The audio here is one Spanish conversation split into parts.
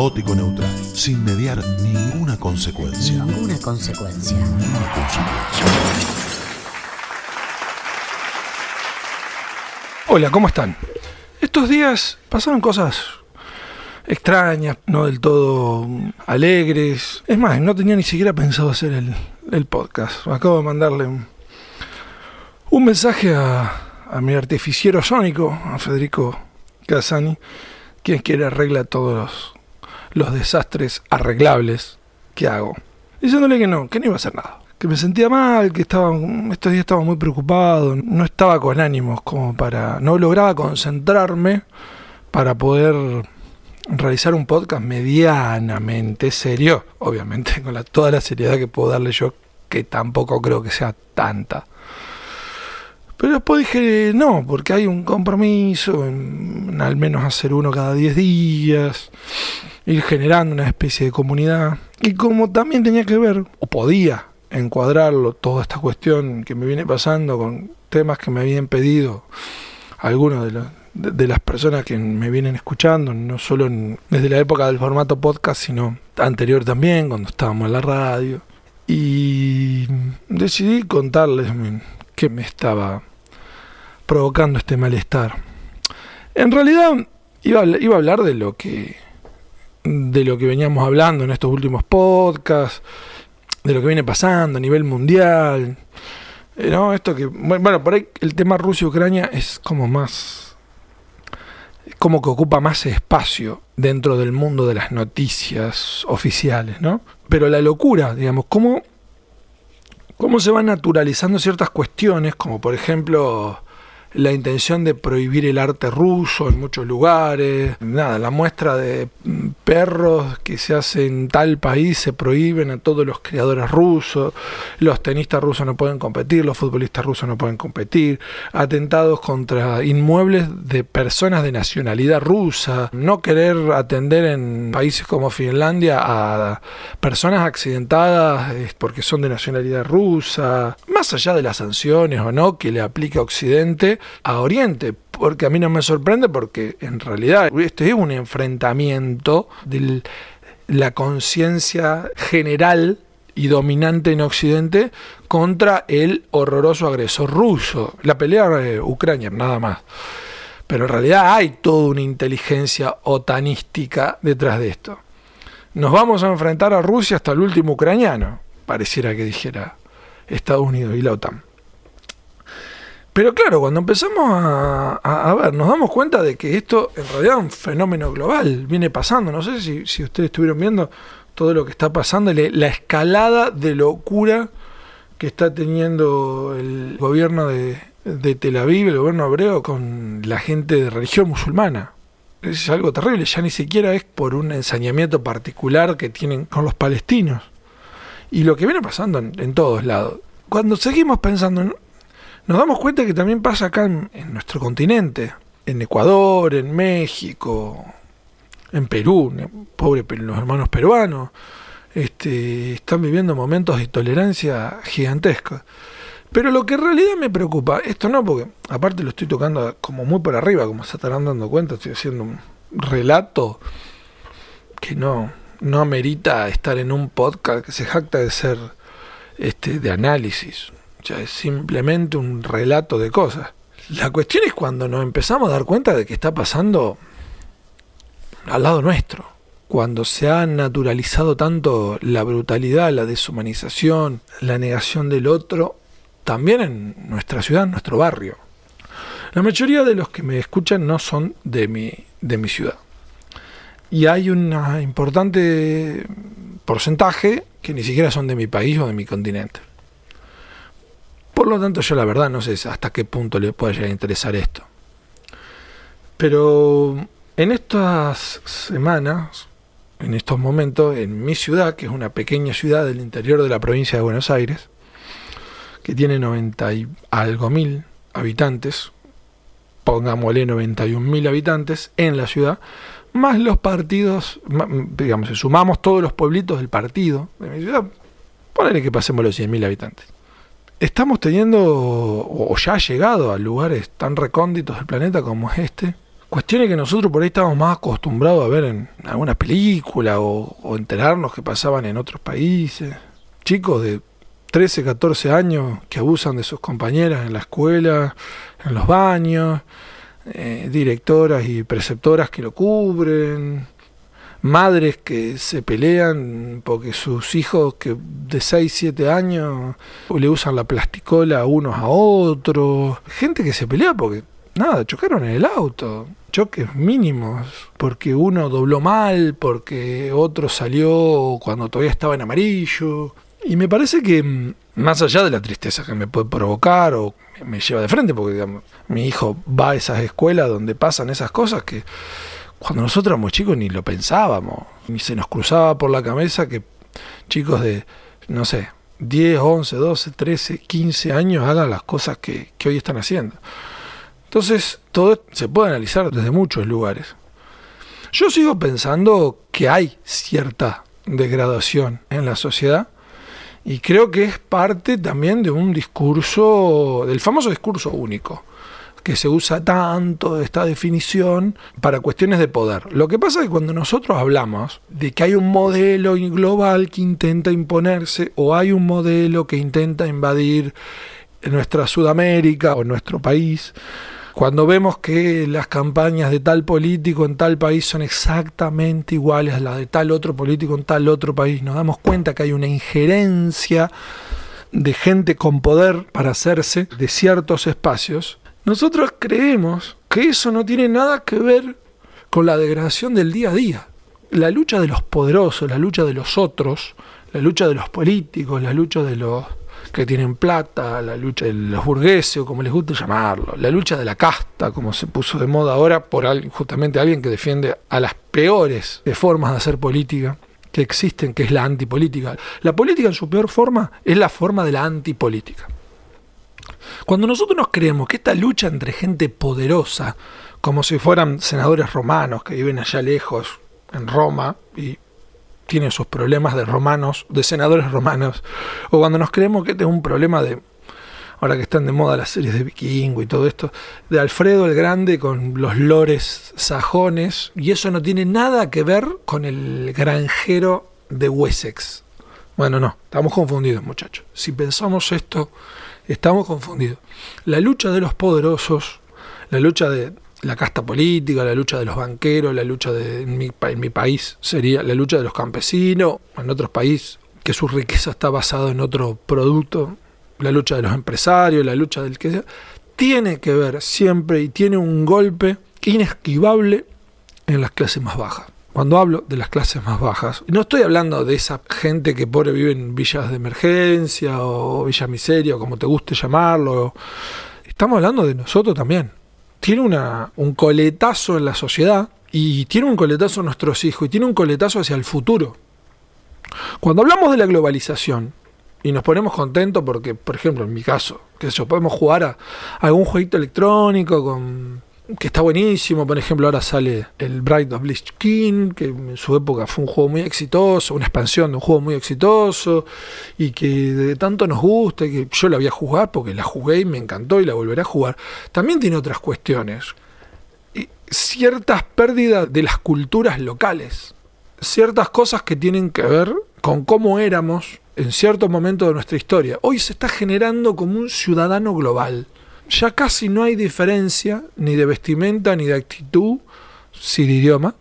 caótico neutral, sin mediar ninguna consecuencia. Ninguna consecuencia. Ninguna consecuencia. Hola, ¿cómo están? Estos días pasaron cosas extrañas, no del todo alegres. Es más, no tenía ni siquiera pensado hacer el, el podcast. Acabo de mandarle un, un mensaje a, a mi artificiero sónico, a Federico Casani, quien quiere arreglar todos los, los desastres arreglables que hago. Diciéndole que no, que no iba a hacer nada. Que me sentía mal, que estaba, estos días estaba muy preocupado, no estaba con ánimos como para, no lograba concentrarme para poder realizar un podcast medianamente serio, obviamente con la, toda la seriedad que puedo darle yo, que tampoco creo que sea tanta. Pero después dije, no, porque hay un compromiso en, al menos hacer uno cada 10 días, ir generando una especie de comunidad. Y como también tenía que ver, o podía encuadrarlo, toda esta cuestión que me viene pasando con temas que me habían pedido algunos de, de las personas que me vienen escuchando, no solo en, desde la época del formato podcast, sino anterior también, cuando estábamos en la radio. Y decidí contarles que me estaba provocando este malestar. En realidad iba a, iba a hablar de lo que de lo que veníamos hablando en estos últimos podcasts, de lo que viene pasando a nivel mundial. Eh, no, esto que bueno, por ahí el tema Rusia-Ucrania es como más como que ocupa más espacio dentro del mundo de las noticias oficiales, ¿no? Pero la locura, digamos, cómo cómo se van naturalizando ciertas cuestiones, como por ejemplo la intención de prohibir el arte ruso en muchos lugares, nada, la muestra de perros que se hace en tal país se prohíben a todos los creadores rusos, los tenistas rusos no pueden competir, los futbolistas rusos no pueden competir, atentados contra inmuebles de personas de nacionalidad rusa, no querer atender en países como Finlandia a personas accidentadas porque son de nacionalidad rusa, más allá de las sanciones o no que le aplica Occidente, a Oriente, porque a mí no me sorprende porque en realidad este es un enfrentamiento de la conciencia general y dominante en Occidente contra el horroroso agresor ruso. La pelea de Ucrania, nada más. Pero en realidad hay toda una inteligencia otanística detrás de esto. Nos vamos a enfrentar a Rusia hasta el último ucraniano, pareciera que dijera Estados Unidos y la OTAN. Pero claro, cuando empezamos a, ver, nos damos cuenta de que esto en realidad es un fenómeno global, viene pasando. No sé si, si ustedes estuvieron viendo todo lo que está pasando, la escalada de locura que está teniendo el gobierno de, de Tel Aviv, el gobierno hebreo, con la gente de religión musulmana. Es algo terrible, ya ni siquiera es por un ensañamiento particular que tienen con los palestinos. Y lo que viene pasando en, en todos lados. Cuando seguimos pensando en nos damos cuenta que también pasa acá en, en, nuestro continente, en Ecuador, en México, en Perú, pobre los hermanos peruanos, este, están viviendo momentos de tolerancia gigantescos. Pero lo que en realidad me preocupa, esto no, porque aparte lo estoy tocando como muy por arriba, como se estarán dando cuenta, estoy haciendo un relato que no, no amerita estar en un podcast que se jacta de ser este, de análisis. O sea, es simplemente un relato de cosas. La cuestión es cuando nos empezamos a dar cuenta de que está pasando al lado nuestro. Cuando se ha naturalizado tanto la brutalidad, la deshumanización, la negación del otro, también en nuestra ciudad, en nuestro barrio. La mayoría de los que me escuchan no son de mi, de mi ciudad. Y hay un importante porcentaje que ni siquiera son de mi país o de mi continente. Por lo tanto, yo la verdad no sé hasta qué punto le puede llegar a interesar esto. Pero en estas semanas, en estos momentos, en mi ciudad, que es una pequeña ciudad del interior de la provincia de Buenos Aires, que tiene 90 y algo mil habitantes, pongámosle 91 mil habitantes en la ciudad, más los partidos, digamos, si sumamos todos los pueblitos del partido de mi ciudad, ponele que pasemos los 100 mil habitantes estamos teniendo, o ya ha llegado a lugares tan recónditos del planeta como este, cuestiones que nosotros por ahí estábamos más acostumbrados a ver en alguna película o, enterarnos que pasaban en otros países. Chicos de 13, 14 años que abusan de sus compañeras en la escuela, en los baños, eh, directoras y preceptoras que lo cubren, madres que se pelean porque sus hijos que de 6, 7 años le usan la plasticola unos a otros, gente que se pelea porque nada, chocaron en el auto, choques mínimos, porque uno dobló mal, porque otro salió cuando todavía estaba en amarillo. Y me parece que mm, más allá de la tristeza que me puede provocar o me lleva de frente, porque digamos, mi hijo va a esas escuelas donde pasan esas cosas que cuando nosotros éramos chicos ni lo pensábamos, ni se nos cruzaba por la cabeza que chicos de, no sé, 10, 11, 12, 13, 15 años hagan las cosas que, que hoy están haciendo. Entonces, todo se puede analizar desde muchos lugares. Yo sigo pensando que hay cierta degradación en la sociedad y creo que es parte también de un discurso, del famoso discurso único que se usa tanto esta definición para cuestiones de poder. Lo que pasa es que cuando nosotros hablamos de que hay un modelo global que intenta imponerse o hay un modelo que intenta invadir nuestra Sudamérica o nuestro país, cuando vemos que las campañas de tal político en tal país son exactamente iguales a las de tal otro político en tal otro país, nos damos cuenta que hay una injerencia de gente con poder para hacerse de ciertos espacios, nosotros creemos que eso no tiene nada que ver con la degradación del día a día. La lucha de los poderosos, la lucha de los otros, la lucha de los políticos, la lucha de los que tienen plata, la lucha de los burgueses, o como les guste llamarlo, la lucha de la casta, como se puso de moda ahora por justamente alguien que defiende a las peores formas de hacer política que existen, que es la antipolítica. La política en su peor forma es la forma de la antipolítica. Cuando nosotros nos creemos que esta lucha entre gente poderosa, como si fueran senadores romanos que viven allá lejos, en Roma, y tienen sus problemas de romanos, de senadores romanos, o cuando nos creemos que este es un problema de, ahora que están de moda las series de vikingo y todo esto, de Alfredo el Grande con los lores sajones, y eso no tiene nada que ver con el granjero de Wessex. Bueno, no, estamos confundidos muchachos. Si pensamos esto estamos confundidos. La lucha de los poderosos, la lucha de la casta política, la lucha de los banqueros, la lucha de en mi, país sería la lucha de los campesinos, en otros países que su riqueza está basada en otro producto, la lucha de los empresarios, la lucha del que sea, tiene que ver siempre y tiene un golpe inesquivable en las clases más bajas. Cuando hablo de las clases más bajas, no estoy hablando de esa gente que pobre vive en villas de emergencia o villa miseria o como te guste llamarlo. Estamos hablando de nosotros también. Tiene una, un coletazo en la sociedad y tiene un coletazo en nuestros hijos y tiene un coletazo hacia el futuro. Cuando hablamos de la globalización y nos ponemos contentos porque, por ejemplo, en mi caso, que eso, podemos jugar a algún jueguito electrónico con que está buenísimo. Por ejemplo, ahora sale el Bright of Lich King, que en su época fue un juego muy exitoso, una expansión de un juego muy exitoso, y que de tanto nos gusta, que yo la voy a jugar porque la jugué y me encantó y la volveré a jugar. También tiene otras cuestiones. Y ciertas pérdidas de las culturas locales. Ciertas cosas que tienen que ver con cómo éramos en cierto momento de nuestra historia. Hoy se está generando como un ciudadano global ya casi no hay diferencia ni de vestimenta, ni de actitud, si de idioma,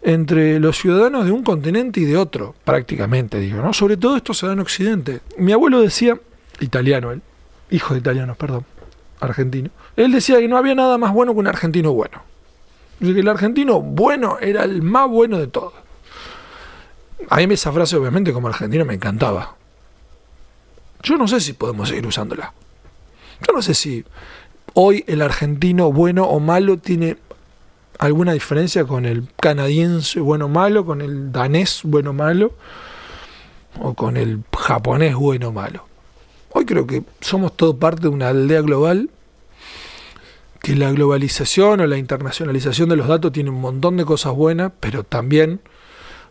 entre los ciudadanos de un continente y de otro, prácticamente digo, ¿no? Sobre todo esto se da en Occidente. Mi abuelo decía, italiano él, hijo de italianos, perdón, argentino, él decía que no había nada más bueno que un argentino bueno. que el argentino bueno era el más bueno de todos. A mí esa frase obviamente como argentino me encantaba. Yo no sé si podemos seguir usándola. Yo no sé si hoy el argentino bueno o malo tiene alguna diferencia con el canadiense bueno o malo, con el danés bueno o malo, o con el japonés bueno o malo. Hoy creo que somos todo parte de una aldea global, que la globalización o la internacionalización de los datos tiene un montón de cosas buenas, pero también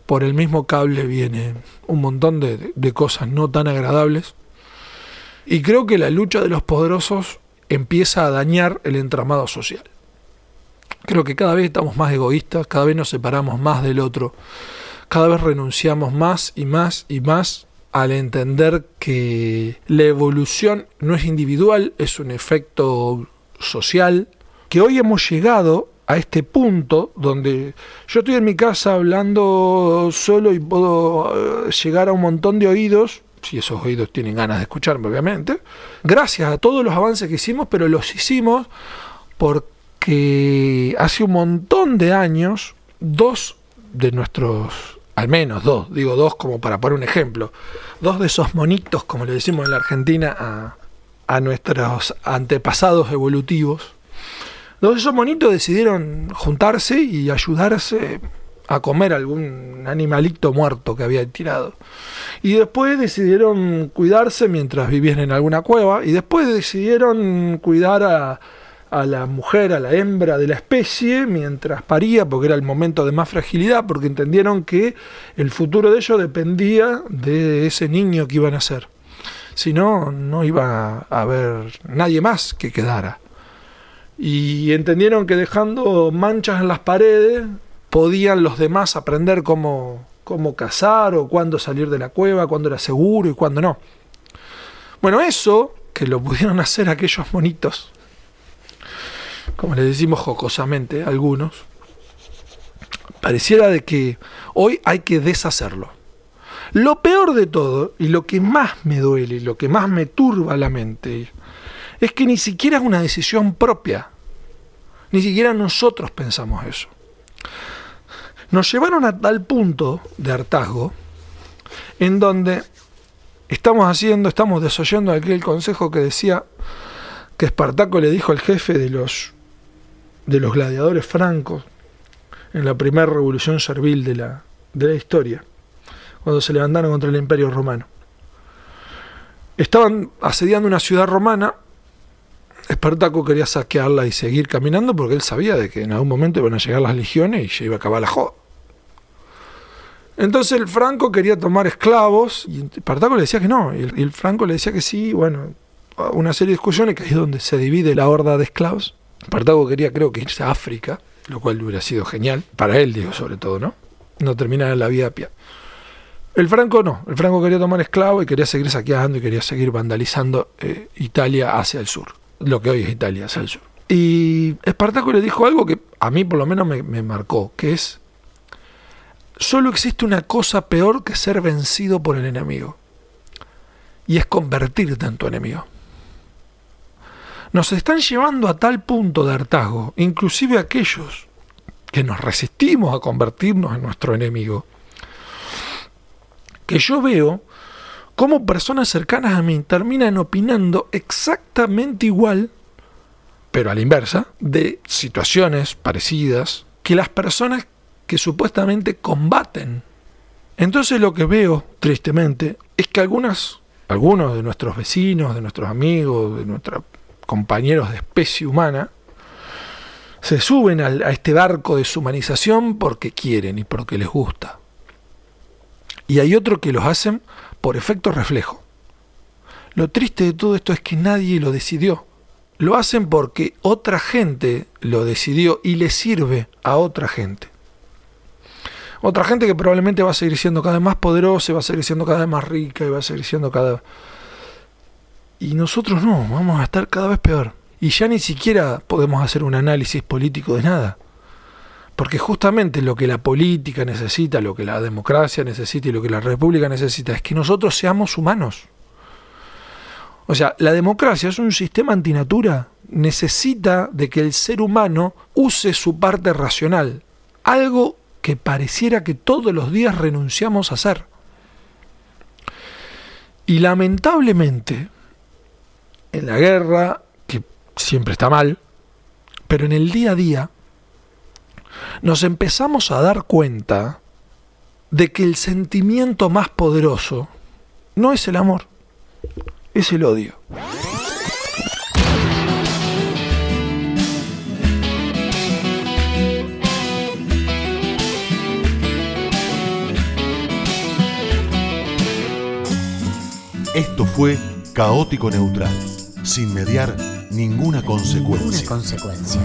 por el mismo cable viene un montón de, de cosas no tan agradables. Y creo que la lucha de los poderosos empieza a dañar el entramado social. Creo que cada vez estamos más egoístas, cada vez nos separamos más del otro, cada vez renunciamos más y más y más al entender que la evolución no es individual, es un efecto social, que hoy hemos llegado a este punto donde yo estoy en mi casa hablando solo y puedo eh, llegar a un montón de oídos, si esos oídos tienen ganas de escucharme obviamente, gracias a todos los avances que hicimos, pero los hicimos porque hace un montón de años dos de nuestros al menos dos, digo dos como para poner un ejemplo, dos de esos monitos, como le decimos en la Argentina a, a nuestros antepasados evolutivos, dos de esos monitos decidieron juntarse y ayudarse a comer algún animalito muerto que había tirado. Y después decidieron cuidarse mientras vivían en alguna cueva y después decidieron cuidar a a la mujer, a la hembra de la especie, mientras paría, porque era el momento de más fragilidad, porque entendieron que el futuro de ellos dependía de ese niño que iban a ser. Si no, no iba a haber nadie más que quedara. Y entendieron que dejando manchas en las paredes, podían los demás aprender cómo, cómo cazar o cuándo salir de la cueva, cuándo era seguro y cuándo no. Bueno, eso que lo pudieron hacer aquellos monitos como le decimos jocosamente algunos, pareciera de que hoy hay que deshacerlo. Lo peor de todo, y lo que más me duele, y lo que más me turba la mente, es que ni siquiera es una decisión propia. Ni siquiera nosotros pensamos eso. Nos llevaron a tal punto de hartazgo en donde estamos haciendo, estamos desoyendo aquel consejo que decía que Espartaco le dijo al jefe de los de los gladiadores francos en la primera revolución servil de la, de la historia, cuando se levantaron contra el imperio romano. Estaban asediando una ciudad romana, Espartaco quería saquearla y seguir caminando porque él sabía de que en algún momento iban a llegar las legiones y se iba a acabar la joda. Entonces el Franco quería tomar esclavos y Espartaco le decía que no, y el, Franco le decía que sí, bueno, una serie de discusiones que es donde se divide la horda de esclavos. Partago quería, creo que irse a África, lo cual hubiera sido genial, para él, digo, sobre todo, ¿no? No terminar en la vida a pie. El Franco no, el Franco quería tomar esclavo y quería seguir saqueando y quería seguir vandalizando eh, Italia hacia el sur, lo que hoy es Italia hacia el sur. Y Espartaco le dijo algo que a mí por lo menos me, me marcó, que es, solo existe una cosa peor que ser vencido por el enemigo, y es convertirte en tu enemigo. Nos están llevando a tal punto de hartazgo, inclusive aquellos que nos resistimos a convertirnos en nuestro enemigo, que yo veo cómo personas cercanas a mí terminan opinando exactamente igual, pero a la inversa, de situaciones parecidas que las personas que supuestamente combaten. Entonces lo que veo, tristemente, es que algunas, algunos de nuestros vecinos, de nuestros amigos, de nuestra compañeros de especie humana, se suben a este barco de deshumanización porque quieren y porque les gusta. Y hay otros que los hacen por efecto reflejo. Lo triste de todo esto es que nadie lo decidió. Lo hacen porque otra gente lo decidió y le sirve a otra gente. Otra gente que probablemente va a seguir siendo cada vez más poderosa, va a seguir siendo cada vez más rica y va a seguir siendo cada vez y nosotros no, vamos a estar cada vez peor. Y ya ni siquiera podemos hacer un análisis político de nada. Porque justamente lo que la política necesita, lo que la democracia necesita y lo que la república necesita es que nosotros seamos humanos. O sea, la democracia es un sistema antinatura. Necesita de que el ser humano use su parte racional. Algo que pareciera que todos los días renunciamos a hacer. Y lamentablemente, en la guerra, que siempre está mal, pero en el día a día nos empezamos a dar cuenta de que el sentimiento más poderoso no es el amor, es el odio. Esto fue Caótico Neutral, sin mediar ninguna consecuencia. Consecuencia.